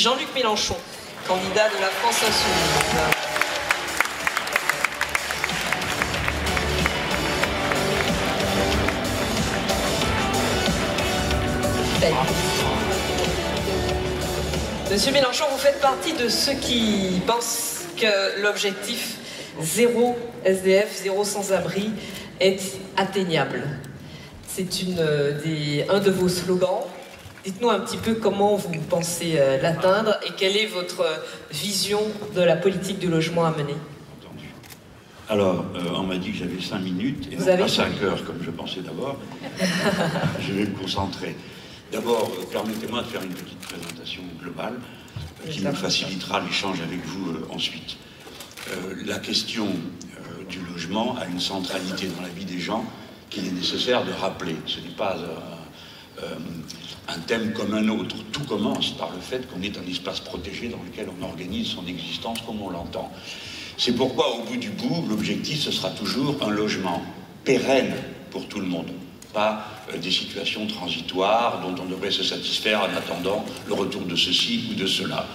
Jean-Luc Mélenchon, candidat de la France Insoumise. Monsieur Mélenchon, vous faites partie de ceux qui pensent que l'objectif zéro SDF, zéro sans-abri est atteignable. C'est euh, un de vos slogans. Dites-nous un petit peu comment vous pensez euh, l'atteindre et quelle est votre vision de la politique du logement à mener. Alors, euh, on m'a dit que j'avais cinq minutes et vous non pas cinq heures comme je pensais d'abord. je vais me concentrer. D'abord, permettez-moi de faire une petite présentation globale qui nous facilitera l'échange avec vous ensuite. la question du logement a une centralité dans la vie des gens qu'il est nécessaire de rappeler. Ce n'est pas euh, euh, un thème comme un autre. Tout commence par le fait qu'on est un espace protégé dans lequel on organise son existence comme on l'entend. C'est pourquoi, au bout du bout, l'objectif, ce sera toujours un logement pérenne pour tout le monde, pas euh, des situations transitoires dont on devrait se satisfaire en attendant le retour de ceci ou de cela.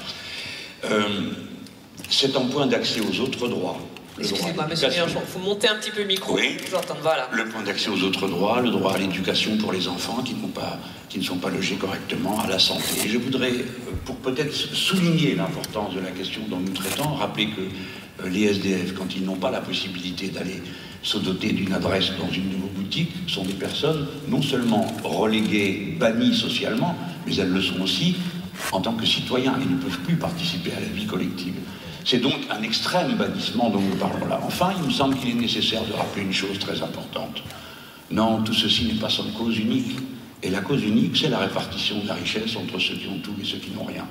c'est un point d'accès aux autres droits. Excusez-moi, monsieur il faut monter un petit peu le micro. Oui. voilà. Le point d'accès aux autres droits, le droit à l'éducation pour les enfants qui, pas, qui ne sont pas logés correctement, à la santé. Et je voudrais, euh, pour peut-être souligner l'importance de la question dont nous traitons, rappeler que euh, les SDF, quand ils n'ont pas la possibilité d'aller se doter d'une adresse dans une nouvelle boutique, sont des personnes non seulement reléguées, bannies socialement, mais elles le sont aussi en tant que citoyens et ne peuvent plus participer à la vie collective. C'est donc un extrême bannissement dont nous parlons là. Enfin, il me semble qu'il est nécessaire de rappeler une chose très importante. Non, tout ceci n'est pas sans cause unique. Et la cause unique, c'est la répartition de la richesse entre ceux qui ont tout et ceux qui n'ont rien.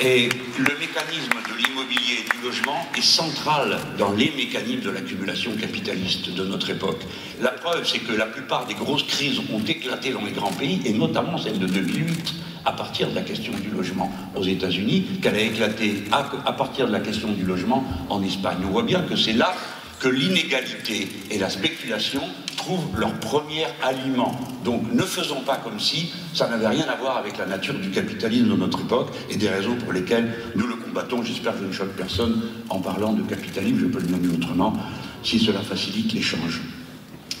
Et le mécanisme de l'immobilier et du logement est central dans les mécanismes de l'accumulation capitaliste de notre époque. La preuve, c'est que la plupart des grosses crises ont éclaté dans les grands pays, et notamment celle de 2008, à partir de la question du logement aux États-Unis, qu'elle a éclaté à, partir de la question du logement en Espagne. On voit bien que c'est là que l'inégalité et la spéculation trouvent leur premier aliment. Donc ne faisons pas comme si ça n'avait rien à voir avec la nature du capitalisme de notre époque et des raisons pour lesquelles nous le combattons. J'espère que je ne choque personne en parlant de capitalisme, je peux le nommer autrement, si cela facilite l'échange.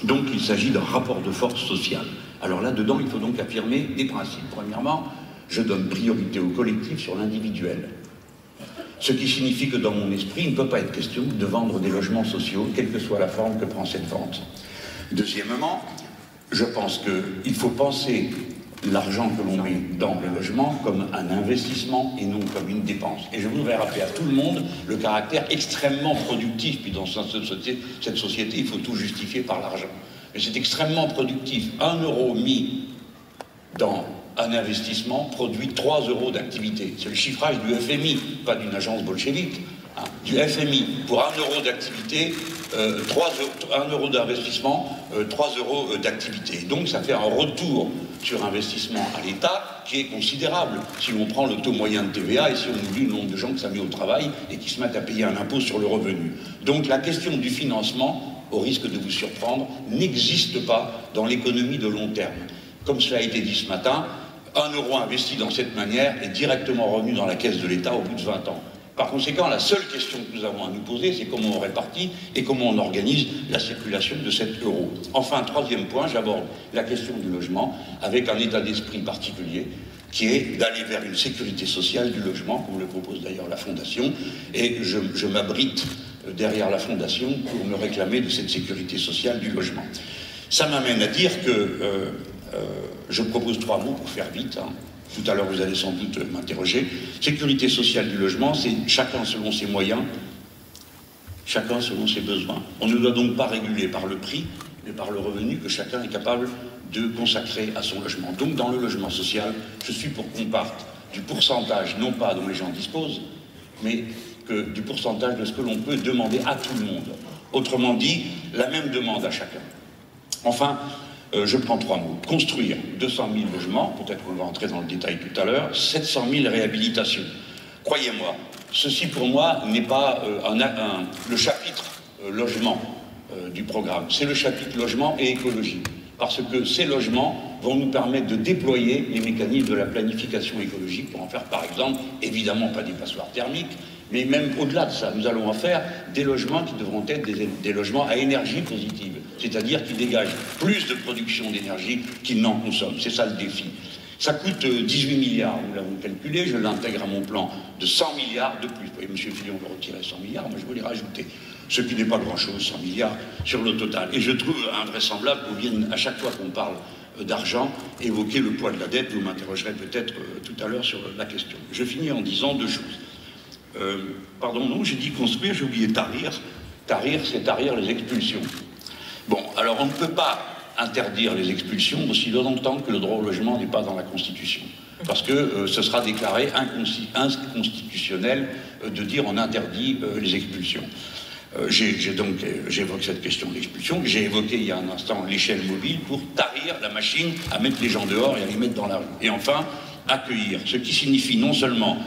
Donc il s'agit d'un rapport de force sociale. Alors là-dedans, il faut donc affirmer des principes. Premièrement, je donne priorité au collectif sur l'individuel. Ce qui signifie que dans mon esprit, il ne peut pas être question de vendre des logements sociaux, quelle que soit la forme que prend cette vente. Deuxièmement, je pense qu'il faut penser l'argent que l'on met dans le logement comme un investissement et non comme une dépense. Et je voudrais rappeler à tout le monde le caractère extrêmement productif, puis dans cette société, il faut tout justifier par l'argent. Mais c'est extrêmement productif. Un euro mis dans un investissement produit 3 euros d'activité. C'est le chiffrage du FMI, pas d'une agence bolchevique, hein, du FMI. Pour 1 euro d'activité, euh, 1 euro d'investissement, 3 euh, euros euh, d'activité. Donc ça fait un retour sur investissement à l'État qui est considérable si l'on prend le taux moyen de TVA et si on oublie le nombre de gens que ça met au travail et qui se mettent à payer un impôt sur le revenu. Donc la question du financement, au risque de vous surprendre, n'existe pas dans l'économie de long terme. Comme cela a été dit ce matin, un euro investi dans cette manière est directement revenu dans la caisse de l'État au bout de 20 ans. Par conséquent, la seule question que nous avons à nous poser, c'est comment on répartit et comment on organise la circulation de cet euro. Enfin, troisième point, j'aborde la question du logement avec un état d'esprit particulier qui est d'aller vers une sécurité sociale du logement, comme le propose d'ailleurs la Fondation, et je, m'abrite derrière la Fondation pour me réclamer de cette sécurité sociale du logement. Ça m'amène à dire que euh, euh, je propose trois mots pour faire vite. Hein. Tout à l'heure, vous allez sans doute m'interroger. Sécurité sociale du logement, c'est chacun selon ses moyens, chacun selon ses besoins. On ne doit donc pas réguler par le prix, mais par le revenu que chacun est capable de consacrer à son logement. Donc, dans le logement social, je suis pour qu'on parte du pourcentage, non pas dont les gens disposent, mais du pourcentage de ce que l'on peut demander à tout le monde. Autrement dit, la même demande à chacun. Enfin, euh, je prends trois mots. Construire 200 000 logements, peut-être qu'on va entrer dans le détail tout à l'heure, 700 000 réhabilitations. Croyez-moi, ceci pour moi n'est pas euh, le chapitre euh, logement du programme, c'est le chapitre logement et écologie. Parce que ces logements vont nous permettre de déployer les mécanismes de la planification écologique pour en faire, par exemple, évidemment pas des passoires thermiques, mais même au-delà de ça, nous allons en faire des logements qui devront être des, logements à énergie positive, c'est-à-dire qui dégagent plus de production d'énergie qu'ils n'en consomment. C'est ça le défi. Ça coûte 18 euh, milliards, nous l'avons calculé, je l'intègre à mon plan de 100 milliards de plus. Vous M. Fillon veut retirer 100 milliards, moi je veux les rajouter. Ce qui n'est pas grand-chose, 100 milliards sur le total. Et je trouve invraisemblable qu'on vienne, à chaque fois qu'on parle euh, d'argent, évoquer le poids de la dette. Vous m'interrogerez peut-être euh, tout à l'heure sur la question. Je finis en disant deux choses. Pardon, non, j'ai dit construire, j'ai oublié tarir. Tarir, c'est tarir les expulsions. Bon, alors on ne peut pas interdire les expulsions aussi longtemps que le droit au logement n'est pas dans la Constitution. Parce que euh, ce sera déclaré inconstitutionnel euh, de dire on interdit euh, les expulsions. j'ai j'évoque cette question de l'expulsion. J'ai évoqué il y a un instant l'échelle mobile pour tarir la machine à mettre les gens dehors et à les mettre dans la rue. Et enfin, accueillir, ce qui signifie non seulement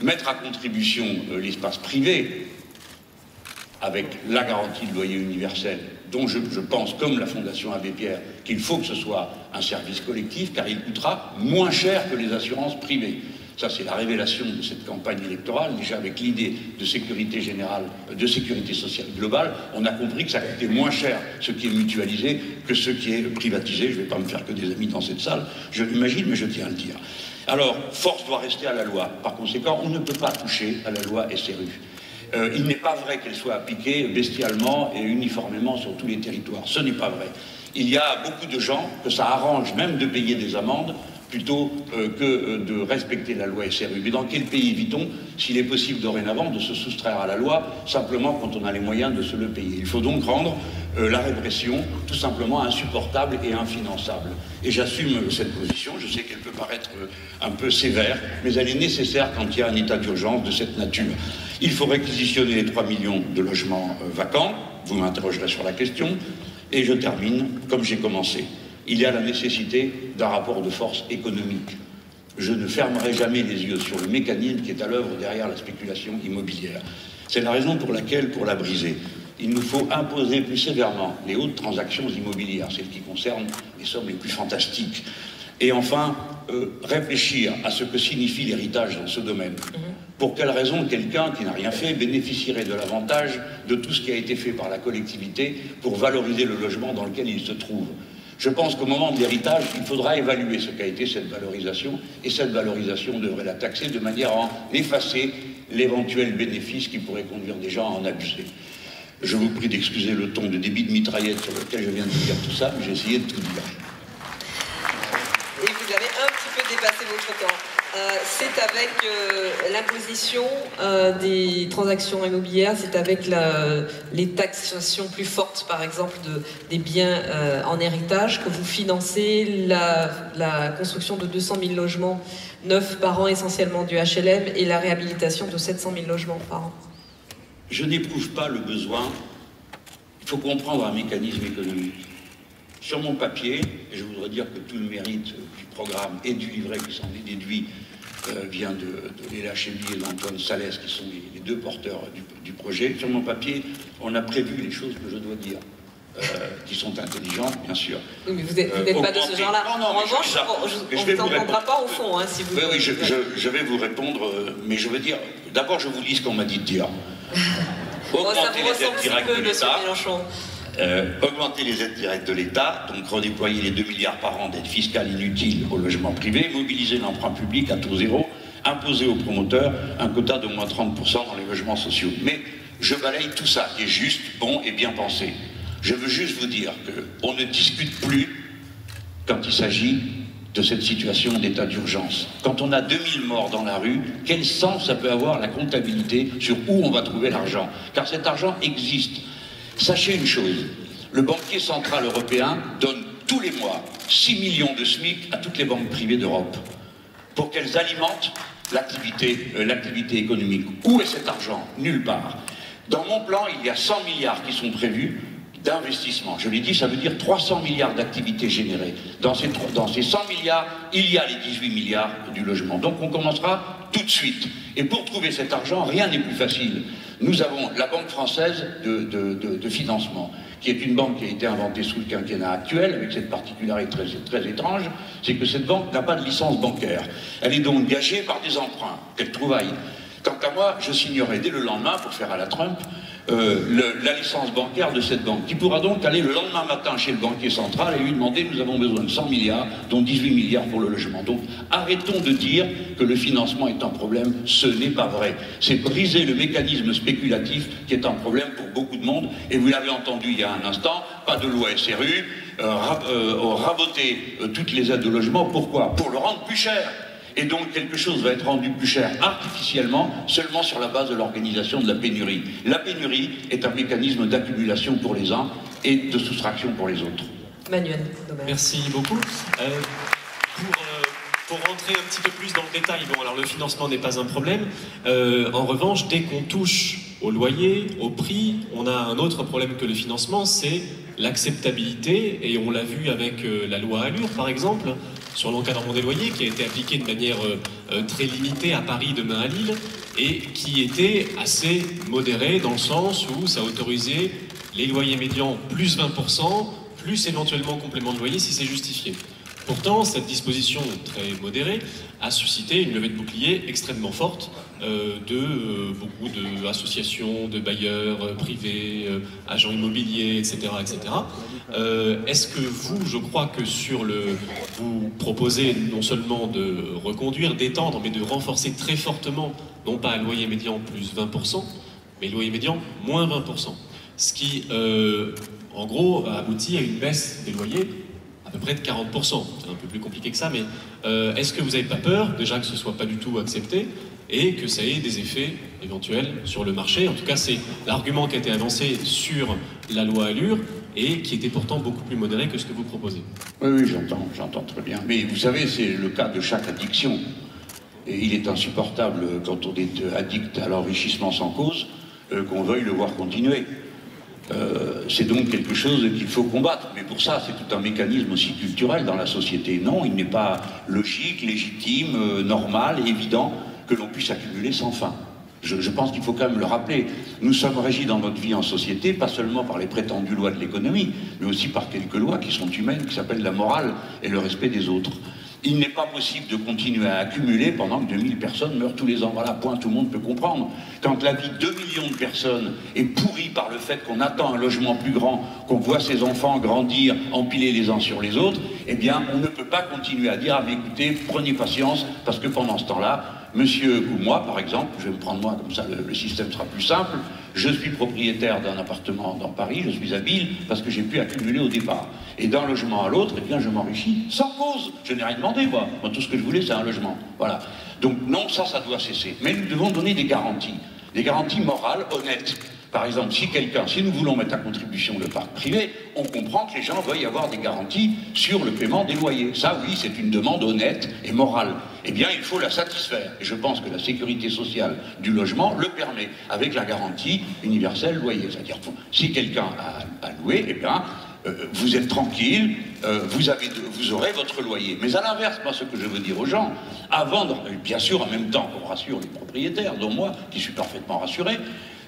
mettre à contribution l'espace privé avec la garantie de loyer universel dont je, pense, comme la Fondation Abbé Pierre, qu'il faut que ce soit un service collectif, car il coûtera moins cher que les assurances privées. Ça, c'est la révélation de cette campagne électorale. Déjà, avec l'idée de sécurité générale, de sécurité sociale globale, on a compris que ça coûtait moins cher ce qui est mutualisé que ce qui est privatisé. Je ne vais pas me faire que des amis dans cette salle, je l'imagine, mais je tiens à le dire. Alors, force doit rester à la loi. Par conséquent, on ne peut pas toucher à la loi SRU. Euh, il n'est pas vrai qu'elle soit appliquée bestialement et uniformément sur tous les territoires. Ce n'est pas vrai. Il y a beaucoup de gens que ça arrange même de payer des amendes plutôt euh, que euh, de respecter la loi SRU. Mais dans quel pays vit-on s'il est possible dorénavant de se soustraire à la loi simplement quand on a les moyens de se le payer? Il faut donc rendre la répression tout simplement insupportable et infinançable. Et j'assume cette position. Je sais qu'elle peut paraître un peu sévère, mais elle est nécessaire quand il y a un état d'urgence de cette nature. Il faut réquisitionner les 3 millions de logements euh, vacants. Vous m'interrogerez sur la question. Et je termine comme j'ai commencé. Il y a la nécessité d'un rapport de force économique. Je ne fermerai jamais les yeux sur le mécanisme qui est à l'œuvre derrière la spéculation immobilière. C'est la raison pour laquelle, pour la briser, il nous faut imposer plus sévèrement les hautes transactions immobilières, celles qui concernent les sommes les plus fantastiques. Et enfin, euh, réfléchir à ce que signifie l'héritage dans ce domaine. Mhm. Pour quelle raison quelqu'un qui n'a rien fait bénéficierait de l'avantage de tout ce qui a été fait par la collectivité pour valoriser le logement dans lequel il se trouve? Je pense qu'au moment de l'héritage, il faudra évaluer ce qu'a été cette valorisation, et cette valorisation devrait la taxer de manière à en effacer l'éventuel bénéfice qui pourrait conduire des gens à en abuser. Je vous prie d'excuser le ton de débit de mitraillette sur lequel je viens de dire tout ça, mais j'ai essayé de tout dire. Et vous avez un petit peu dépassé votre temps. Euh, c'est avec euh, l'imposition euh, des transactions immobilières, c'est avec les taxations plus fortes, par exemple, des biens en héritage, que vous financez la, construction de 200 000 logements neufs par an, essentiellement du HLM, et la réhabilitation de 700 000 logements par an. Je n'éprouve pas le besoin. Il faut comprendre un mécanisme économique. Sur mon papier, et je voudrais dire que tout le mérite du programme et du livret qui s'en est déduit euh, vient de, de Léla Chémy et d'Antoine Salès, qui sont les, deux porteurs du, projet. Sur mon papier, on a prévu les choses que je dois dire. Euh, qui sont intelligentes, bien sûr. Oui, mais vous n'êtes pas de ce genre-là. en revanche, on ne vous entendra pas au fond, hein, si vous... Oui, oui, je, je, vais vous répondre, euh, mais je veux dire, d'abord, je vous lis ce qu'on m'a dit de dire. Augmenter les aides directes de l'État. Euh, augmenter les aides directes de l'État, donc redéployer les 2 milliards par an d'aides fiscales inutiles au logement privé, mobiliser l'emprunt public à taux zéro, imposer aux promoteurs un quota de moins 30% dans les logements sociaux. Mais je balaye tout ça, qui est juste, bon et bien pensé. Je veux juste vous dire qu'on ne discute plus quand il s'agit de cette situation d'état d'urgence. Quand on a 2000 morts dans la rue, quel sens ça peut avoir la comptabilité sur où on va trouver l'argent? Car cet argent existe. Sachez une chose, le banquier central européen donne tous les mois 6 millions de SMIC à toutes les banques privées d'Europe pour qu'elles alimentent l'activité euh, économique. Où est cet argent? Nulle part. Dans mon plan, il y a 100 milliards qui sont prévus d'investissement. Je l'ai dit, ça veut dire 300 milliards d'activités générées. Dans ces, dans ces 100 milliards, il y a les 18 milliards du logement. Donc on commencera tout de suite. Et pour trouver cet argent, rien n'est plus facile nous avons la Banque française de, financement qui est une banque qui a été inventée sous le quinquennat actuel, avec cette particularité très, étrange, c'est que cette banque n'a pas de licence bancaire. Elle est donc gagée par des emprunts. Quelle trouvaille Quant à moi, je signerai dès le lendemain, pour faire à la Trump, euh, la licence bancaire de cette banque, qui pourra donc aller le lendemain matin chez le banquier central et lui demander nous avons besoin de 100 milliards, dont 18 milliards pour le logement. Donc arrêtons de dire que le financement est un problème, ce n'est pas vrai. C'est briser le mécanisme spéculatif qui est un problème pour beaucoup de monde, et vous l'avez entendu il y a un instant, pas de loi SRU, euh, euh, raboter toutes les aides au logement, pourquoi? Pour le rendre plus cher et donc quelque chose va être rendu plus cher artificiellement seulement sur la base de l'organisation de la pénurie. La pénurie est un mécanisme d'accumulation pour les uns et de soustraction pour les autres. Manuel. Merci beaucoup. Euh, pour, euh, pour, rentrer un petit peu plus dans le détail, bon alors le financement n'est pas un problème. Euh, en revanche, dès qu'on touche au loyer, au prix, on a un autre problème que le financement, c'est l'acceptabilité, et on l'a vu avec la loi Allure par exemple, sur l'encadrement des loyers, qui a été appliqué de manière euh, euh, très limitée à Paris, demain à Lille, et qui était assez modéré dans le sens où ça autorisait les loyers médians plus 20%, plus éventuellement complément de loyer si c'est justifié. Pourtant, cette disposition très modérée a suscité une levée de bouclier extrêmement forte euh, de euh, beaucoup d'associations, de, bailleurs euh, privés, agents immobiliers, etc. etc. Est-ce que vous, je crois que sur le, vous proposez non seulement de reconduire, d'étendre, mais de renforcer très fortement, non pas un loyer médian plus 20%, mais loyer médian moins 20%. Ce qui, en gros, aboutit à une baisse des loyers à peu près de 40%. C'est un peu plus compliqué que ça, mais euh, est-ce que vous n'avez pas peur, déjà que ce ne soit pas du tout accepté, et que ça ait des effets éventuels sur le marché? En tout cas, c'est l'argument qui a été avancé sur la loi Allure, et qui était pourtant beaucoup plus modéré que ce que vous proposez. Oui, oui, j'entends, j'entends très bien. Mais vous savez, c'est le cas de chaque addiction. Et il est insupportable quand on est addict à l'enrichissement sans cause, euh, qu'on veuille le voir continuer. Euh, c'est donc quelque chose qu'il faut combattre. Mais pour ça, c'est tout un mécanisme aussi culturel dans la société. Non, il n'est pas logique, légitime, euh, normal, évident que l'on puisse accumuler sans fin. Je, je pense qu'il faut quand même le rappeler. Nous sommes régis dans notre vie en société, pas seulement par les prétendues lois de l'économie, mais aussi par quelques lois qui sont humaines, qui s'appellent la morale et le respect des autres. Il n'est pas possible de continuer à accumuler pendant que 2000 personnes meurent tous les ans. Voilà, point, tout le monde peut comprendre. Quand la vie de 2 millions de personnes est pourrie par le fait qu'on attend un logement plus grand, qu'on voit ses enfants grandir, empiler les uns sur les autres, eh bien, on ne peut pas continuer à dire, ah écoutez, prenez patience, parce que pendant ce temps-là, monsieur ou moi, par exemple, je vais me prendre moi, comme ça le, système sera plus simple, je suis propriétaire d'un appartement dans Paris, je suis habile parce que j'ai pu accumuler au départ. Et d'un logement à l'autre, eh bien, je m'enrichis sans cause. Je n'ai rien demandé, moi. Moi, tout ce que je voulais, c'est un logement. Voilà. Donc, non, ça, ça doit cesser. Mais nous devons donner des garanties. Des garanties morales, honnêtes. Par exemple, si quelqu'un, si nous voulons mettre à contribution le parc privé, on comprend que les gens veuillent avoir des garanties sur le paiement des loyers. Ça, oui, c'est une demande honnête et morale. Eh bien, il faut la satisfaire. Et je pense que la sécurité sociale du logement le permet, avec la garantie universelle loyer. C'est-à-dire, si quelqu'un a, loué, eh bien, euh, vous êtes tranquille, euh, vous, aurez votre loyer. Mais à l'inverse, moi, ce que je veux dire aux gens, vendre, bien sûr, en même temps qu'on rassure les propriétaires, dont moi, qui suis parfaitement rassuré,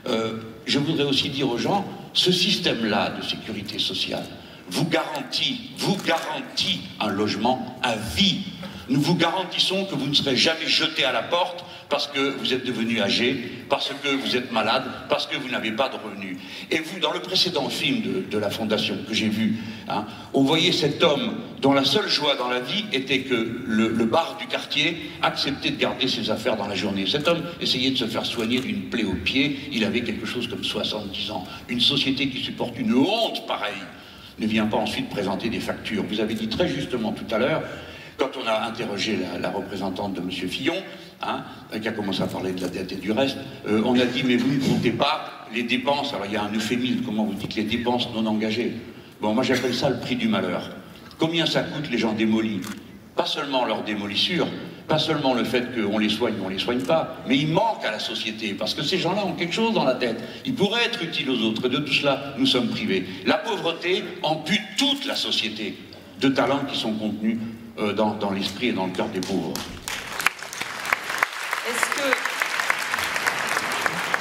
euh, je voudrais aussi dire aux gens, ce système-là de sécurité sociale vous garantit, vous garantit un logement à vie. Nous vous garantissons que vous ne serez jamais jeté à la porte parce que vous êtes devenu âgé, parce que vous êtes malade, parce que vous n'avez pas de revenus. Et vous, dans le précédent film de, la Fondation que j'ai vu, hein, on voyait cet homme dont la seule joie dans la vie était que le, le, bar du quartier acceptait de garder ses affaires dans la journée. Cet homme essayait de se faire soigner d'une plaie au pied, il avait quelque chose comme 70 ans. Une société qui supporte une honte pareille ne vient pas ensuite présenter des factures. Vous avez dit très justement tout à l'heure, quand on a interrogé la, représentante de M. Fillon, hein, qui a commencé à parler de la dette et du reste, euh, on a dit mais vous ne comptez pas les dépenses. Alors il y a un euphémisme, comment vous dites les dépenses non engagées Bon, moi j'appelle ça le prix du malheur. Combien ça coûte les gens démolis? Pas seulement leur démolissure, pas seulement le fait qu'on les soigne ou on les soigne pas, mais ils manquent à la société, parce que ces gens-là ont quelque chose dans la tête. Ils pourraient être utiles aux autres, et de tout cela, nous sommes privés. La pauvreté ampute toute la société de talents qui sont contenus euh, dans l'esprit et dans le cœur des pauvres. Est-ce que,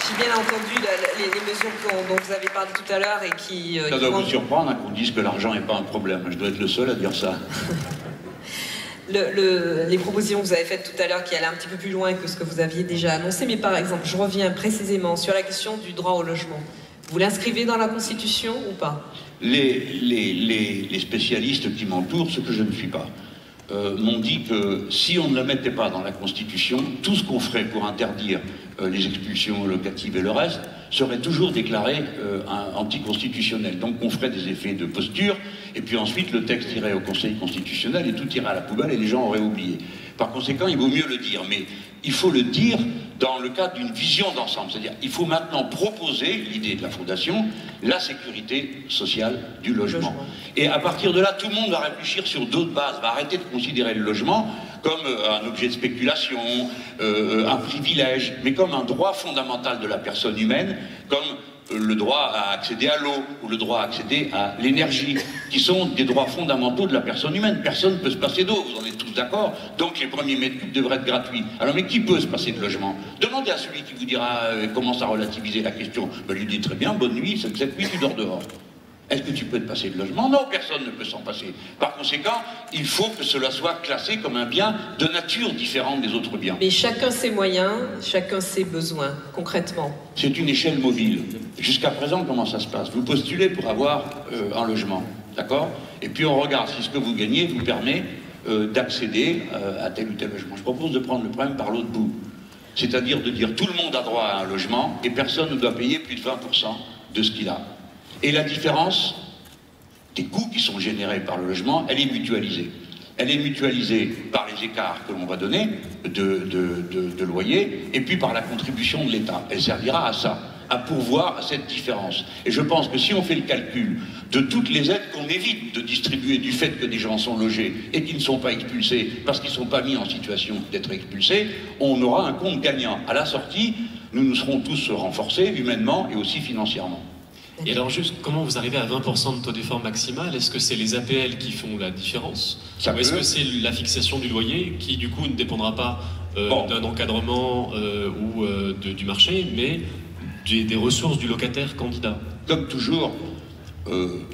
J'ai bien entendu les, mesures dont, vous avez parlé tout à l'heure et qui. Euh, ça doit vous surprendre hein, qu'on dise que l'argent n'est pas un problème. Je dois être le seul à dire ça. les propositions que vous avez faites tout à l'heure qui allaient un petit peu plus loin que ce que vous aviez déjà annoncé, mais par exemple, je reviens précisément sur la question du droit au logement. Vous l'inscrivez dans la Constitution ou pas? Les, les, spécialistes qui m'entourent, ce que je ne suis pas, euh, m'ont dit que si on ne le mettait pas dans la Constitution, tout ce qu'on ferait pour interdire euh, les expulsions locatives et le reste serait toujours déclaré euh, anticonstitutionnel. Donc on ferait des effets de posture, et puis ensuite le texte irait au Conseil constitutionnel et tout irait à la poubelle et les gens auraient oublié. Par conséquent, il vaut mieux le dire, mais il faut le dire dans le cadre d'une vision d'ensemble. C'est-à-dire, il faut maintenant proposer, l'idée de la Fondation, la sécurité sociale du logement. Et à partir de là, tout le monde va réfléchir sur d'autres bases, va arrêter de considérer le logement comme euh, un objet de spéculation, euh, un privilège, mais comme un droit fondamental de la personne humaine, comme le droit à accéder à l'eau ou le droit à accéder à l'énergie, qui sont des droits fondamentaux de la personne humaine. Personne ne peut se passer d'eau, vous en êtes tous d'accord Donc les premiers mètres cubes devraient être gratuits. Alors mais qui peut se passer de logement? Demandez à celui qui vous dira euh, commence à relativiser la question. Ben, lui dit très bien, bonne nuit, cette nuit tu dors dehors. Est-ce que tu peux te passer de logement? Non, personne ne peut s'en passer. Par conséquent, il faut que cela soit classé comme un bien de nature différente des autres biens. Mais chacun ses moyens, chacun ses besoins, concrètement. C'est une échelle mobile. Jusqu'à présent, comment ça se passe? Vous postulez pour avoir euh, un logement, d'accord? Et puis on regarde si ce que vous gagnez vous permet euh, d'accéder euh, à tel ou tel logement. Je propose de prendre le problème par l'autre bout. C'est-à-dire de dire tout le monde a droit à un logement et personne ne doit payer plus de 20% de ce qu'il a. Et la différence des coûts qui sont générés par le logement, elle est mutualisée. Elle est mutualisée par les écarts que l'on va donner de, de, et puis par la contribution de l'État. Elle servira à ça, à pourvoir à cette différence. Et je pense que si on fait le calcul de toutes les aides qu'on évite de distribuer du fait que des gens sont logés et qui ne sont pas expulsés parce qu'ils ne sont pas mis en situation d'être expulsés, on aura un compte gagnant. À la sortie, nous nous serons tous renforcés humainement et aussi financièrement. Et alors juste, comment vous arrivez à 20% de taux d'effort maximal? Est-ce que c'est les APL qui font la différence? Ou est-ce que c'est la fixation du loyer qui du coup ne dépendra pas euh, d'un encadrement euh, ou euh, du marché, mais des, ressources du locataire candidat? Comme toujours,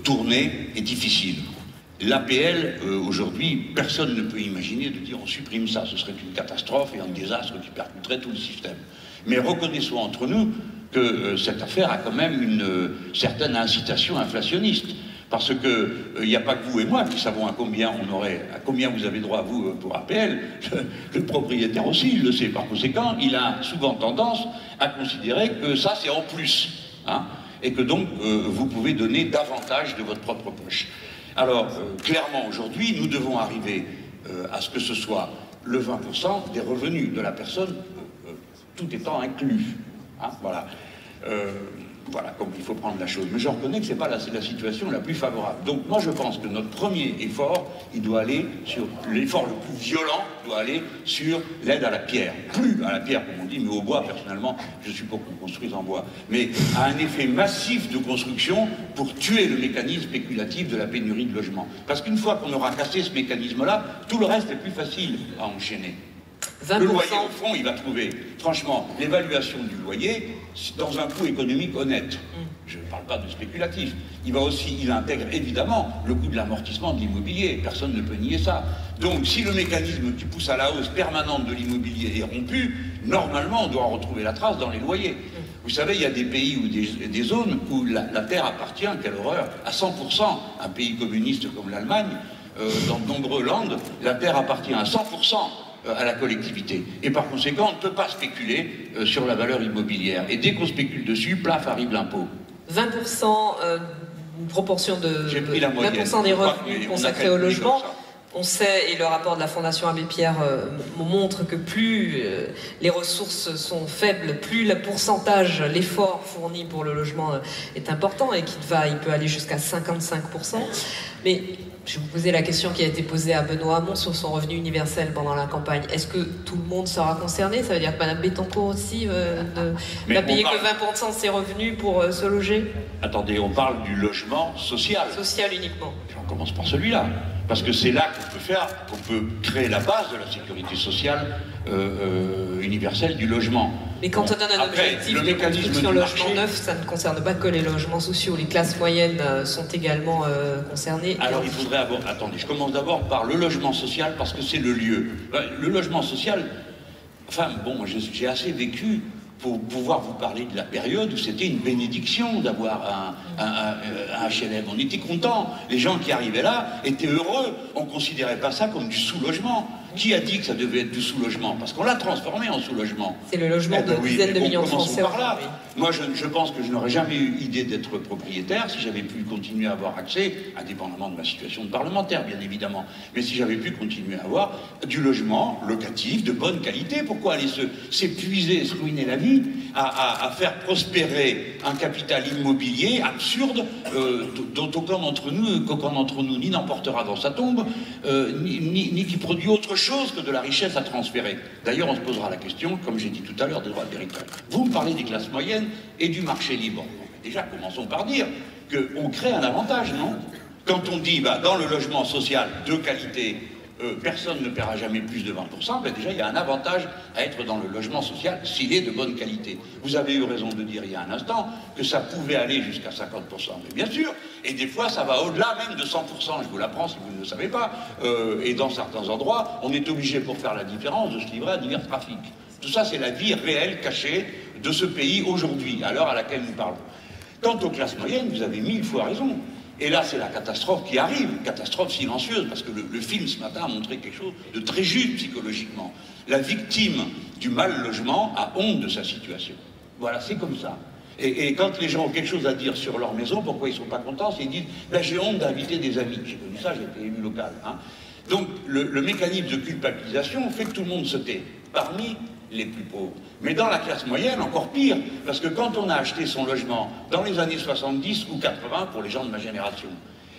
tourner est difficile. L'APL, aujourd'hui, personne ne peut imaginer de dire on supprime ça, ce serait une catastrophe et un désastre qui percuterait tout le système. Mais reconnaissons entre nous que euh, cette affaire a quand même une euh, certaine incitation inflationniste. Parce n'y euh, a pas que vous et moi qui savons à combien on aurait, à combien vous avez droit vous pour APL. Le propriétaire aussi, il le sait. Par conséquent, il a souvent tendance à considérer que ça c'est en plus, hein, et que donc vous pouvez donner davantage de votre propre poche. Alors clairement aujourd'hui, nous devons arriver à ce que ce soit le 20% des revenus de la personne, tout étant inclus. Hein, voilà. Euh, comme il faut prendre la chose. Mais je reconnais que ce n'est pas la, situation la plus favorable. Donc moi je pense que notre premier effort, il doit aller sur, l'effort le plus violent doit aller sur l'aide à la pierre. Plus à la pierre, comme on dit, mais au bois, personnellement, je suis pour qu'on construise en bois. Mais à un effet massif de construction pour tuer le mécanisme spéculatif de la pénurie de logements. Parce qu'une fois qu'on aura cassé ce mécanisme-là, tout le reste est plus facile à enchaîner. Le loyer, au fond, il va trouver, franchement, l'évaluation du loyer dans un coût économique honnête. Mm. Je ne parle pas de spéculatif. Il va aussi, il intègre évidemment le coût de l'amortissement de l'immobilier. Personne ne peut nier ça. Donc, si le mécanisme qui pousse à la hausse permanente de l'immobilier est rompu, normalement, on doit retrouver la trace dans les loyers. Mm. Vous savez, il y a des pays ou des, zones où la, terre appartient, quelle horreur, à 100%. Un pays communiste comme l'Allemagne, euh, dans de nombreux landes, la terre appartient à 100% euh, à la collectivité. Et par conséquent, on ne peut pas spéculer euh, sur la valeur immobilière. Et dès qu'on spécule dessus, plaf arrive l'impôt. 20%, euh, une proportion de, 20% des revenus consacrés au logement. On sait, et le rapport de la Fondation Abbé Pierre montre que plus les ressources sont faibles, plus le pourcentage, l'effort fourni pour le logement est important et qu'il va, il peut aller jusqu'à 55%. Mais je vais vous poser la question qui a été posée à Benoît Hamon sur son revenu universel pendant la campagne. Est-ce que tout le monde sera concerné? Ça veut dire que Mme Bettencourt aussi euh, ne va payer que 20% de ses revenus pour euh, se loger? Attendez, on parle du logement social. Social uniquement. On commence par celui-là. Parce que c'est là qu'on peut faire, qu'on peut créer la base de la sécurité sociale euh, euh, universelle du logement. Mais quand on donne un objectif de construction logement neuf, ça ne concerne pas que les logements sociaux. Les classes moyennes euh, sont également concernées. Alors il faudrait avoir... Attendez, je commence d'abord par le logement social parce que c'est le lieu. Le logement social, enfin bon, j'ai assez vécu pour pouvoir vous parler de la période où c'était une bénédiction d'avoir un, un. On était contents. Les gens qui arrivaient là étaient heureux. On ne considérait pas ça comme du sous-logement. Qui a dit que ça devait être du sous-logement? Parce qu'on l'a transformé en sous-logement. C'est le logement eh ben de dizaines de millions de Français. Par là. Moi, je, pense que je n'aurais jamais eu idée d'être propriétaire si j'avais pu continuer à avoir accès, indépendamment de ma situation de parlementaire, bien évidemment, mais si j'avais pu continuer à avoir du logement locatif de bonne qualité. Pourquoi aller s'épuiser, se, ruiner la vie à, faire prospérer un capital immobilier absurde euh, dont aucun d'entre nous, qu'aucun d'entre nous ni n'emportera dans sa tombe, euh, ni, ni qui produit autre chose chose que de la richesse à transférer. D'ailleurs, on se posera la question, comme j'ai dit tout à l'heure, des droits de l'héritage. Vous me parlez des classes moyennes et du marché libre. Déjà, commençons par dire qu'on crée un avantage, non? Quand on dit, bah, dans le logement social de qualité, euh, personne ne paiera jamais plus de 20%, ben déjà il y a un avantage à être dans le logement social s'il est de bonne qualité. Vous avez eu raison de dire il y a un instant que ça pouvait aller jusqu'à 50%, mais bien sûr, et des fois ça va au-delà même de 100%, je vous l'apprends si vous ne le savez pas, euh, et dans certains endroits, on est obligé pour faire la différence de se livrer à divers trafics. Tout ça c'est la vie réelle cachée de ce pays aujourd'hui, à l'heure à laquelle nous parlons. Quant aux classes moyennes, vous avez mille fois raison. Et là, c'est la catastrophe qui arrive, catastrophe silencieuse, parce que le, film ce matin a montré quelque chose de très juste psychologiquement. La victime du mal logement a honte de sa situation. Voilà, c'est comme ça. Et, quand les gens ont quelque chose à dire sur leur maison, pourquoi ils ne sont pas contents, qu'ils disent ben, J'ai honte d'inviter des amis. J'ai connu ça, j'étais élu local. Hein. Donc le, le, mécanisme de culpabilisation fait que tout le monde se tait. Parmi les plus pauvres. Mais dans la classe moyenne, encore pire, parce que quand on a acheté son logement dans les années 70 ou 80, pour les gens de ma génération,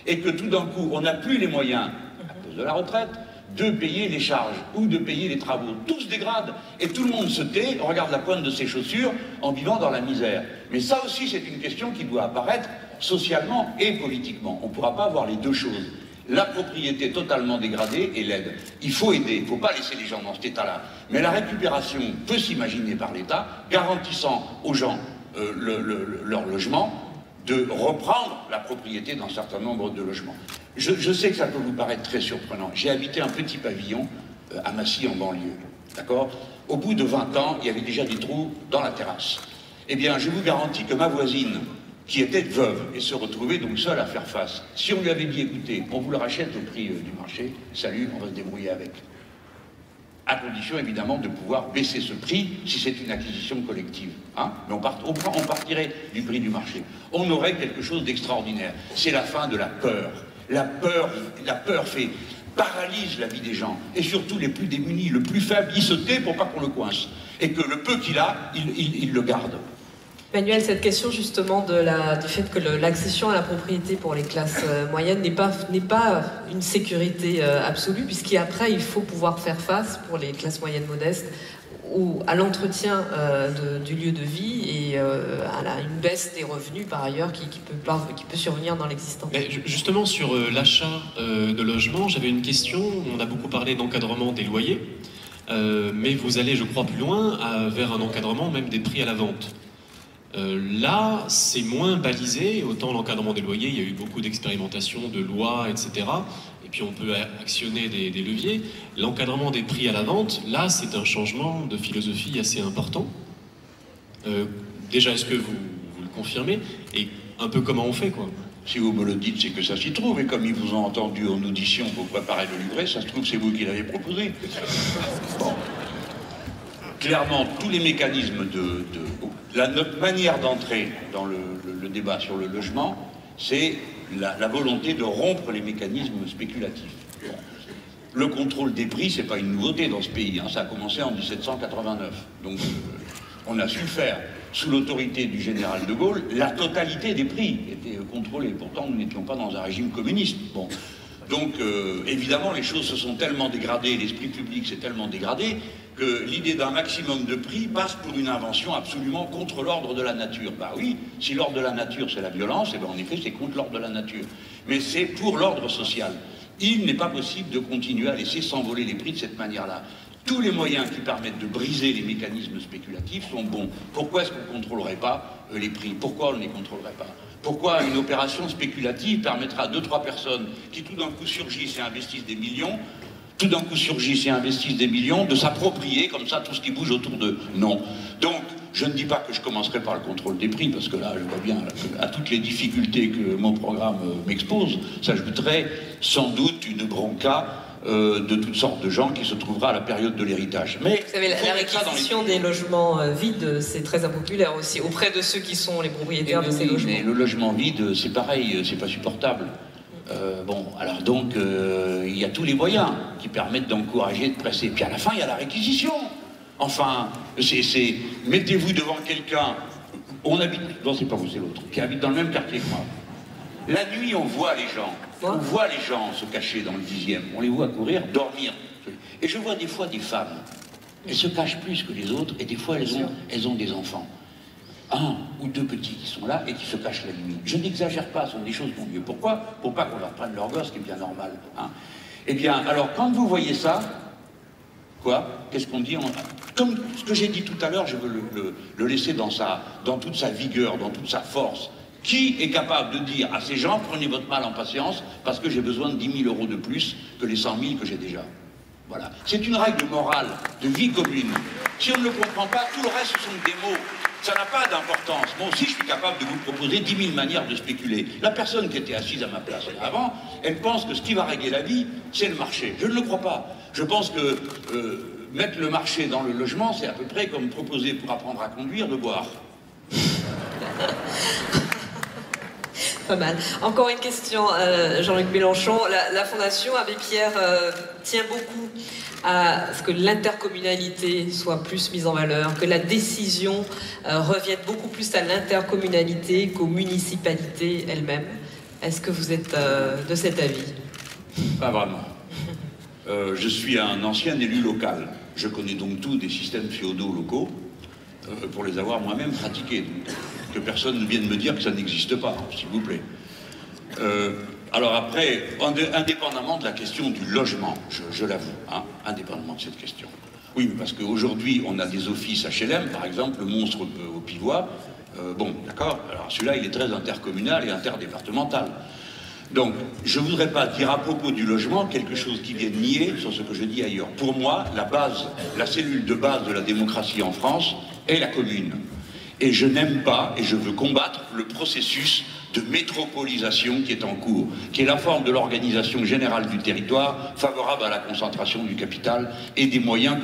et que tout d'un coup, on n'a plus les moyens, à cause de la retraite, de payer les charges ou de payer les travaux. Tout se dégrade et tout le monde se tait, regarde la pointe de ses chaussures en vivant dans la misère. Mais ça aussi, c'est une question qui doit apparaître socialement et politiquement. On ne pourra pas avoir les deux choses la propriété totalement dégradée et l'aide. Il faut aider, il ne faut pas laisser les gens dans cet état-là. Mais la récupération peut s'imaginer par l'État, garantissant aux gens euh, leur logement, de reprendre la propriété d'un certain nombre de logements. Je, sais que ça peut vous paraître très surprenant. J'ai habité un petit pavillon euh, à Massy en banlieue. D'accord? Au bout de 20 ans, il y avait déjà des trous dans la terrasse. Eh bien, je vous garantis que ma voisine, qui était veuve et se retrouvait donc seule à faire face. Si on lui avait dit, écoutez, on vous le rachète au prix euh, du marché, salut, on va se débrouiller avec. À condition évidemment de pouvoir baisser ce prix si c'est une acquisition collective. Hein Mais on, on, on partirait du prix du marché. On aurait quelque chose d'extraordinaire. C'est la fin de la peur. La peur, fait paralyse la vie des gens, et surtout les plus démunis, le plus faible, il se pour pas qu'on le coince, et que le peu qu'il a, il le garde. Manuel, cette question justement du fait que l'accession à la propriété pour les classes euh, moyennes n'est pas, une sécurité euh, absolue, puisqu'après, il faut pouvoir faire face pour les classes moyennes modestes à l'entretien euh, du lieu de vie et à une baisse des revenus par ailleurs qui, peut, qui peut, survenir dans l'existence. Justement sur l'achat de logements, j'avais une question. On a beaucoup parlé d'encadrement des loyers, mais vous allez, je crois, plus loin vers un encadrement même des prix à la vente. Euh, là, c'est moins balisé. Autant l'encadrement des loyers, il y a eu beaucoup d'expérimentations, de lois, etc. Et puis on peut actionner des, leviers. L'encadrement des prix à la vente, là, c'est un changement de philosophie assez important. Euh, déjà, est-ce que vous, le confirmez? Et un peu comment on fait, quoi? Si vous me le dites, c'est que ça s'y trouve. Et comme ils vous ont entendu en audition pour préparer le livret, ça se trouve, c'est vous qui l'avez proposé. Clairement, tous les mécanismes de notre manière d'entrer dans le, débat sur le logement, c'est la, volonté de rompre les mécanismes spéculatifs. Le contrôle des prix, c'est pas une nouveauté dans ce pays. Hein. ça a commencé en 1789. Donc, euh, on a su faire. Sous l'autorité du général de Gaulle, la totalité des prix était contrôlée. Pourtant, nous n'étions pas dans un régime communiste. Bon. Donc, euh, évidemment, les choses se sont tellement dégradées, l'esprit public s'est tellement dégradé que l'idée d'un maximum de prix passe pour une invention absolument contre l'ordre de la nature. Bah oui, si l'ordre de la nature c'est la violence, et eh bien en effet c'est contre l'ordre de la nature. Mais c'est pour l'ordre social. Il n'est pas possible de continuer à laisser s'envoler les prix de cette manière-là. Tous les moyens qui permettent de briser les mécanismes spéculatifs sont bons. Pourquoi est-ce qu'on ne contrôlerait pas euh, les prix? Pourquoi on ne les contrôlerait pas? Pourquoi une opération spéculative permettra à deux, trois personnes qui tout d'un coup surgissent et investissent des millions tout d'un coup surgissent et investissent des millions, de s'approprier comme ça tout ce qui bouge autour d'eux? Non. Donc, je ne dis pas que je commencerai par le contrôle des prix, parce que là, je vois bien, à toutes les difficultés que mon programme m'expose, s'ajouterait sans doute une bronca euh, de toutes sortes de gens qui se trouvera à la période de l'héritage. Mais Vous savez, la, réquisition des logements euh, vides, c'est très impopulaire aussi, auprès de ceux qui sont les propriétaires de ces logements. Mais le logement vide, c'est pareil, c'est pas supportable. Euh, bon, alors donc, il y a tous les moyens qui permettent d'encourager, de presser. Puis à la fin, il y a la réquisition. Enfin, c'est, mettez-vous devant quelqu'un, on habite, non c'est pas vous, c'est l'autre, qui habite dans le même quartier que moi. La nuit, on voit les gens, on voit les gens se cacher dans le dixième, on les voit courir, dormir. Et je vois des fois des femmes, elles se cachent plus que les autres, et des fois elles ont, elles ont des enfants un ou deux petits qui sont là et qui se cachent la nuit. Je n'exagère pas, ce sont des choses bon Dieu. Pourquoi? Pour pas qu'on leur prenne leur gosse, ce qui est bien normal. Hein. Eh bien, alors, quand vous voyez ça, quoi? Qu'est-ce qu'on dit? Comme ce que j'ai dit tout à l'heure, je veux le, laisser dans, sa, dans toute sa vigueur, dans toute sa force. Qui est capable de dire à ces gens, prenez votre mal en patience, parce que j'ai besoin de 10 000 euros de plus que les 100 000 que j'ai déjà Voilà. C'est une règle morale, de vie commune. Si on ne le comprend pas, tout le reste, ce sont des mots ça n'a pas d'importance. Moi aussi, je suis capable de vous proposer 10 000 manières de spéculer. La personne qui était assise à ma place avant, elle pense que ce qui va régler la vie, c'est le marché. Je ne le crois pas. Je pense que euh, mettre le marché dans le logement, c'est à peu près comme proposer pour apprendre à conduire de boire. Pas mal. Encore une question, euh, Jean-Luc Mélenchon. La, Fondation Abbé Pierre euh, tient beaucoup à ce que l'intercommunalité soit plus mise en valeur, que la décision euh, revienne beaucoup plus à l'intercommunalité qu'aux municipalités elles-mêmes. Est-ce que vous êtes de cet avis? Pas vraiment. je suis un ancien élu local. Je connais donc tout des systèmes féodaux locaux pour les avoir moi-même pratiqués personne ne vienne me dire que ça n'existe pas, s'il vous plaît. Euh, alors après, indépendamment de la question du logement, je, l'avoue, hein, indépendamment de cette question. Oui, parce qu'aujourd'hui, on a des offices HLM, par exemple, le monstre au Pivois. Euh, bon, d'accord, alors celui-là, il est très intercommunal et interdépartemental. Donc, je ne voudrais pas dire à propos du logement quelque chose qui vienne nier sur ce que je dis ailleurs. Pour moi, la base, la cellule de base de la démocratie en France est la commune. Et je n'aime pas, et je veux combattre le processus de métropolisation qui est en cours, qui est la forme de l'organisation générale du territoire favorable à la concentration du capital et des moyens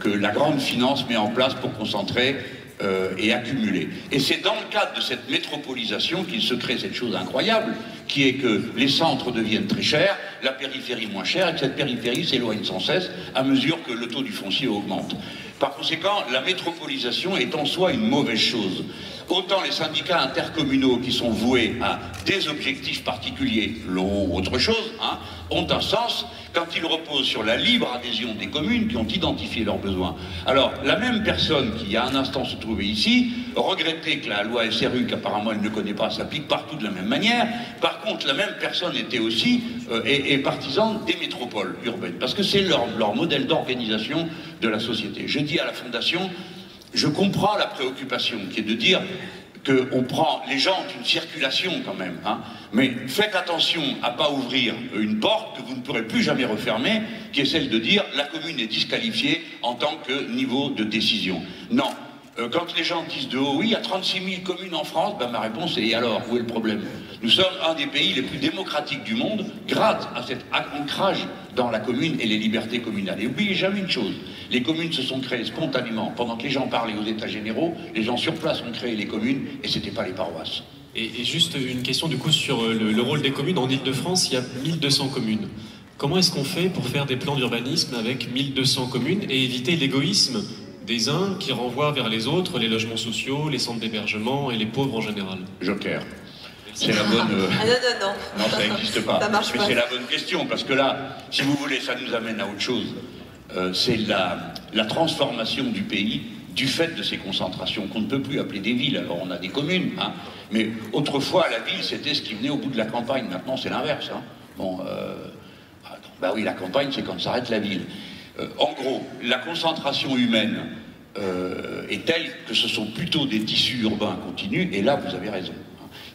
que, la grande finance met en place pour concentrer euh, et accumuler. Et c'est dans le cadre de cette métropolisation qu'il se crée cette chose incroyable, qui est que les centres deviennent très chers, la périphérie moins chère, et que cette périphérie s'éloigne sans cesse à mesure que le taux du foncier augmente. Par conséquent, la métropolisation est en soi une mauvaise chose. Autant les syndicats intercommunaux qui sont voués à des objectifs particuliers, l'eau ou autre chose, hein, ont un sens quand ils reposent sur la libre adhésion des communes qui ont identifié leurs besoins. Alors, la même personne qui, il a un instant, se trouvait ici, regrettait que la loi SRU, qu'apparemment elle ne connaît pas, s'applique partout de la même manière. Par contre, la même personne était aussi euh, et, partisane des métropoles urbaines, parce que c'est leur modèle d'organisation de la société. Je dis à la Fondation, je comprends la préoccupation qui est de dire qu'on prend, les gens ont une circulation quand même, hein, mais faites attention à pas ouvrir une porte que vous ne pourrez plus jamais refermer, qui est celle de dire la commune est disqualifiée en tant que niveau de décision. Non. Euh, quand les gens disent de oui, il y a 36 000 communes en France, ben ma réponse est et alors, où est le problème? Nous sommes un des pays les plus démocratiques du monde grâce à cet ancrage dans la commune et les libertés communales. Et n'oubliez jamais une chose, les communes se sont créées spontanément. Pendant que les gens parlaient aux États généraux, les gens sur place ont créé les communes et ce n'était pas les paroisses. Et, juste une question du coup sur euh, le, rôle des communes. En Ile-de-France, il y a 1200 communes. Comment est-ce qu'on fait pour faire des plans d'urbanisme avec 1200 communes et éviter l'égoïsme des uns qui renvoient vers les autres les logements sociaux, les centres d'hébergement et les pauvres en général Joker. C'est la bonne. Euh, ah non, non, non. Non, ça n'existe pas. Ça marche Mais c'est la bonne question, parce que là, si vous voulez, ça nous amène à autre chose. Euh, c'est la, la transformation du pays du fait de ces concentrations qu'on ne peut plus appeler des villes. Alors on a des communes, hein, mais autrefois la ville c'était ce qui venait au bout de la campagne. Maintenant c'est l'inverse. Hein. Bon, euh, Ben oui, la campagne, c'est quand s'arrête la ville. Euh, en gros, la concentration humaine euh, est telle que ce sont plutôt des tissus urbains continus, et là, vous avez raison.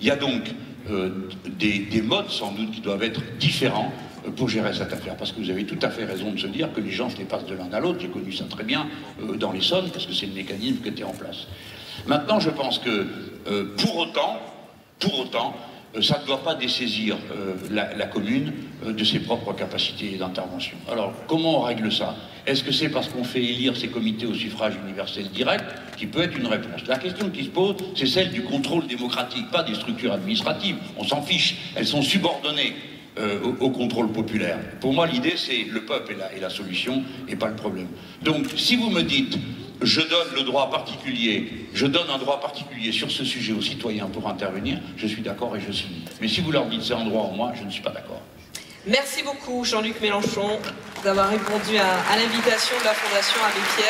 Il y a donc euh, des, des modes, sans doute, qui doivent être différents pour gérer cette affaire. Parce que vous avez tout à fait raison de se dire que les gens se dépassent de l'un à l'autre. J'ai connu ça très bien dans les l'Essonne, parce que c'est le mécanisme qui était en place. Maintenant, je pense que pour autant, pour autant, ça ne doit pas dessaisir euh, la, commune euh, de ses propres capacités d'intervention. Alors, comment on règle ça? Est-ce que c'est parce qu'on fait élire ces comités au suffrage universel direct qui peut être une réponse? La question qui se pose, c'est celle du contrôle démocratique, pas des structures administratives. On s'en fiche, elles sont subordonnées euh, au, au, contrôle populaire. Pour moi, l'idée, c'est le peuple est la, est la solution et pas le problème. Donc, si vous me dites, je donne le droit particulier, je donne un droit particulier sur ce sujet aux citoyens pour intervenir, je suis d'accord et je signe. Mais si vous leur dites c'est un droit en moi, je ne suis pas d'accord. Merci beaucoup, Jean-Luc Mélenchon, d'avoir répondu à, à l'invitation de la Fondation Abbé Pierre.